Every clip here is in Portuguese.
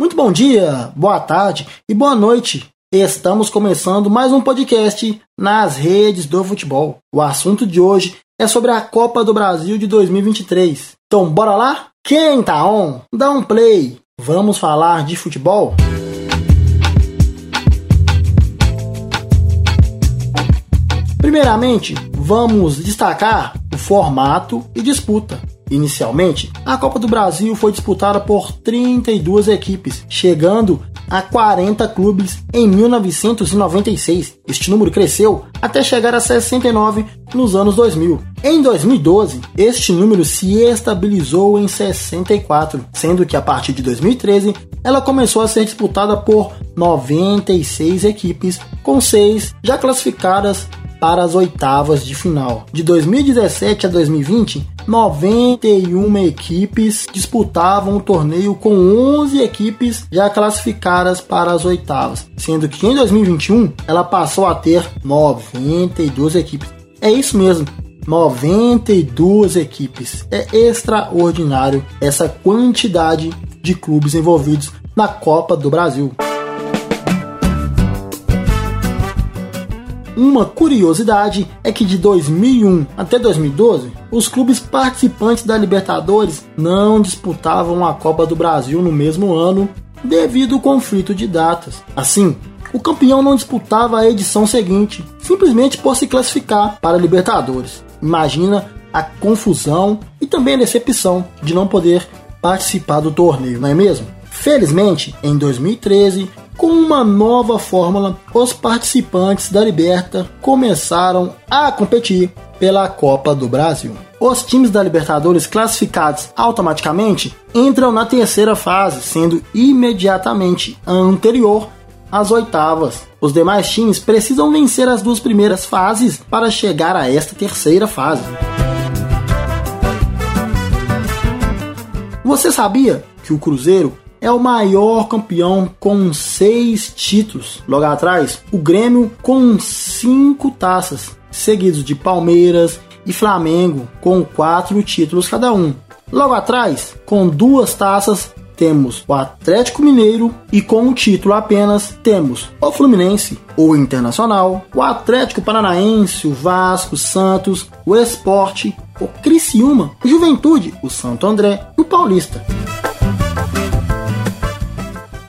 Muito bom dia, boa tarde e boa noite. Estamos começando mais um podcast nas redes do futebol. O assunto de hoje é sobre a Copa do Brasil de 2023. Então, bora lá? Quem tá on? Dá um play. Vamos falar de futebol? Primeiramente, vamos destacar o formato e disputa. Inicialmente, a Copa do Brasil foi disputada por 32 equipes, chegando a 40 clubes em 1996. Este número cresceu até chegar a 69 nos anos 2000. Em 2012, este número se estabilizou em 64, sendo que a partir de 2013 ela começou a ser disputada por 96 equipes, com seis já classificadas para as oitavas de final. De 2017 a 2020, 91 equipes disputavam o torneio com 11 equipes já classificadas para as oitavas, sendo que em 2021 ela passou a ter 92 equipes. É isso mesmo, 92 equipes. É extraordinário essa quantidade de clubes envolvidos na Copa do Brasil. Uma curiosidade é que de 2001 até 2012, os clubes participantes da Libertadores não disputavam a Copa do Brasil no mesmo ano devido ao conflito de datas. Assim, o campeão não disputava a edição seguinte, simplesmente por se classificar para a Libertadores. Imagina a confusão e também a decepção de não poder participar do torneio, não é mesmo? Felizmente, em 2013, com uma nova fórmula, os participantes da Liberta começaram a competir pela Copa do Brasil. Os times da Libertadores classificados automaticamente entram na terceira fase, sendo imediatamente anterior às oitavas. Os demais times precisam vencer as duas primeiras fases para chegar a esta terceira fase. Você sabia que o Cruzeiro é o maior campeão com seis títulos. Logo atrás, o Grêmio com cinco taças, seguidos de Palmeiras e Flamengo com quatro títulos cada um. Logo atrás, com duas taças, temos o Atlético Mineiro e com um título apenas temos o Fluminense, o Internacional, o Atlético Paranaense, o Vasco, o Santos, o Esporte, o Criciúma, o Juventude, o Santo André e o Paulista.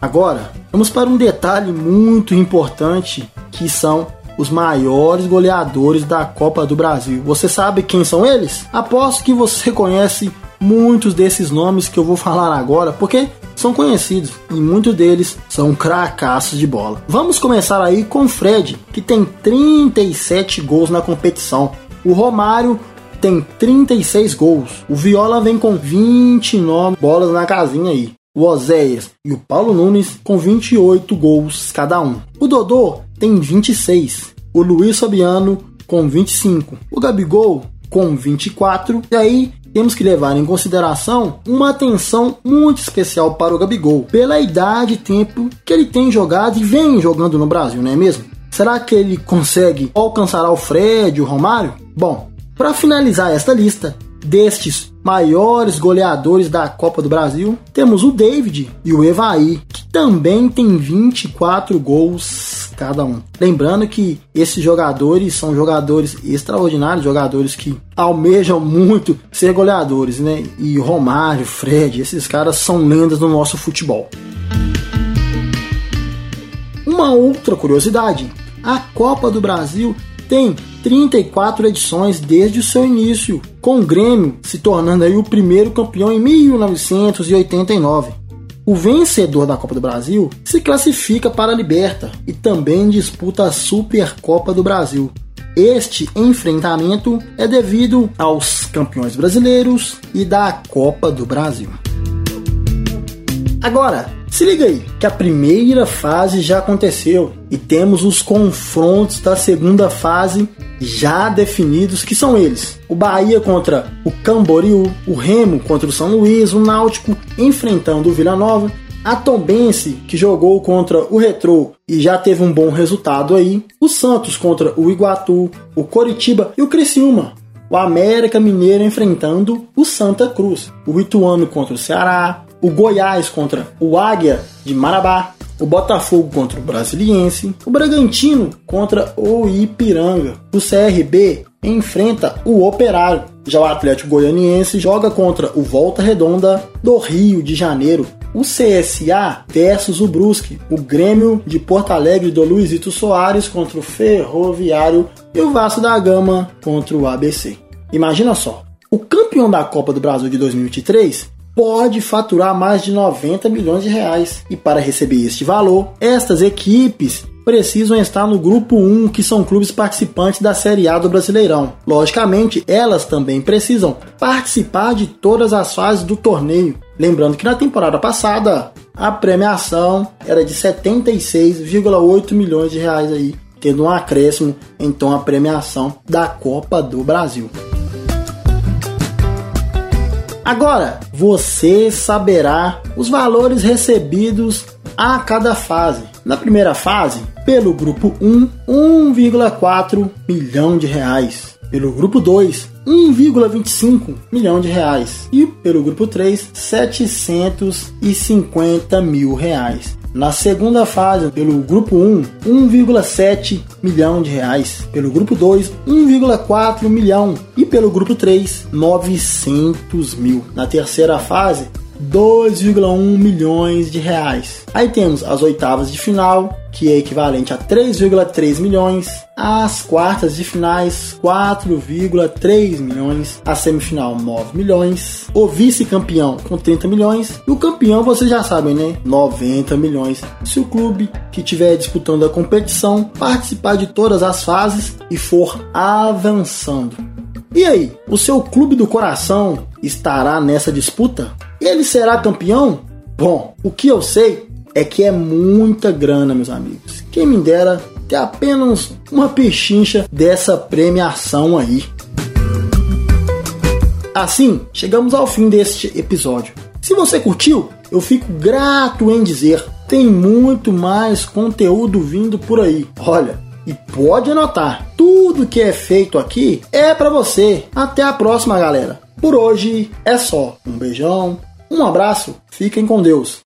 Agora, vamos para um detalhe muito importante que são os maiores goleadores da Copa do Brasil. Você sabe quem são eles? Aposto que você conhece muitos desses nomes que eu vou falar agora, porque são conhecidos e muitos deles são cracassos de bola. Vamos começar aí com Fred, que tem 37 gols na competição. O Romário tem 36 gols. O Viola vem com 29 bolas na casinha aí o Oséias e o Paulo Nunes com 28 gols cada um. O Dodô tem 26, o Luiz Fabiano com 25, o Gabigol com 24, e aí temos que levar em consideração uma atenção muito especial para o Gabigol, pela idade e tempo que ele tem jogado e vem jogando no Brasil, não é mesmo? Será que ele consegue alcançar o Fred, o Romário? Bom, para finalizar esta lista, destes maiores goleadores da Copa do Brasil, temos o David e o Evaí, que também tem 24 gols cada um. Lembrando que esses jogadores são jogadores extraordinários, jogadores que almejam muito ser goleadores, né? E Romário, Fred, esses caras são lendas no nosso futebol. Uma outra curiosidade: a Copa do Brasil tem 34 edições desde o seu início, com o Grêmio se tornando aí o primeiro campeão em 1989. O vencedor da Copa do Brasil se classifica para a Liberta e também disputa a Supercopa do Brasil. Este enfrentamento é devido aos campeões brasileiros e da Copa do Brasil. Agora, se liga aí, que a primeira fase já aconteceu e temos os confrontos da segunda fase já definidos, que são eles: o Bahia contra o Camboriú, o Remo contra o São Luís, o Náutico enfrentando o Vila Nova, a Tombense, que jogou contra o Retrô e já teve um bom resultado aí, o Santos contra o Iguatu, o Coritiba e o Criciúma, o América Mineiro enfrentando o Santa Cruz, o Ituano contra o Ceará, o Goiás contra o Águia de Marabá, o Botafogo contra o Brasiliense, o Bragantino contra o Ipiranga, o CRB enfrenta o Operário. Já o Atlético Goianiense joga contra o Volta Redonda do Rio de Janeiro. O CSA versus o Brusque, o Grêmio de Porto Alegre do Luizito Soares contra o Ferroviário e o Vasco da Gama contra o ABC. Imagina só, o campeão da Copa do Brasil de 2023 pode faturar mais de 90 milhões de reais. E para receber este valor, estas equipes precisam estar no grupo 1, que são clubes participantes da Série A do Brasileirão. Logicamente, elas também precisam participar de todas as fases do torneio. Lembrando que na temporada passada a premiação era de 76,8 milhões de reais aí, tendo um acréscimo então a premiação da Copa do Brasil. Agora, você saberá os valores recebidos a cada fase. Na primeira fase, pelo grupo 1, 1,4 milhão de reais. Pelo grupo 2, 1,25 milhão de reais. E pelo grupo 3, 750 mil reais. Na segunda fase, pelo grupo 1, 1,7 milhão de reais. Pelo grupo 2, 1,4 milhão. E pelo grupo 3, 900 mil. Na terceira fase, 2,1 milhões de reais. Aí temos as oitavas de final, que é equivalente a 3,3 milhões, as quartas de finais 4,3 milhões, a semifinal 9 milhões, o vice-campeão com 30 milhões e o campeão vocês já sabem, né? 90 milhões. Se o clube que estiver disputando a competição participar de todas as fases e for avançando. E aí, o seu clube do coração estará nessa disputa? Ele será campeão? Bom, o que eu sei é que é muita grana, meus amigos. Quem me dera ter apenas uma pechincha dessa premiação aí. Assim, chegamos ao fim deste episódio. Se você curtiu, eu fico grato em dizer: tem muito mais conteúdo vindo por aí. Olha, e pode anotar, tudo que é feito aqui é para você. Até a próxima, galera. Por hoje é só. Um beijão, um abraço, fiquem com Deus.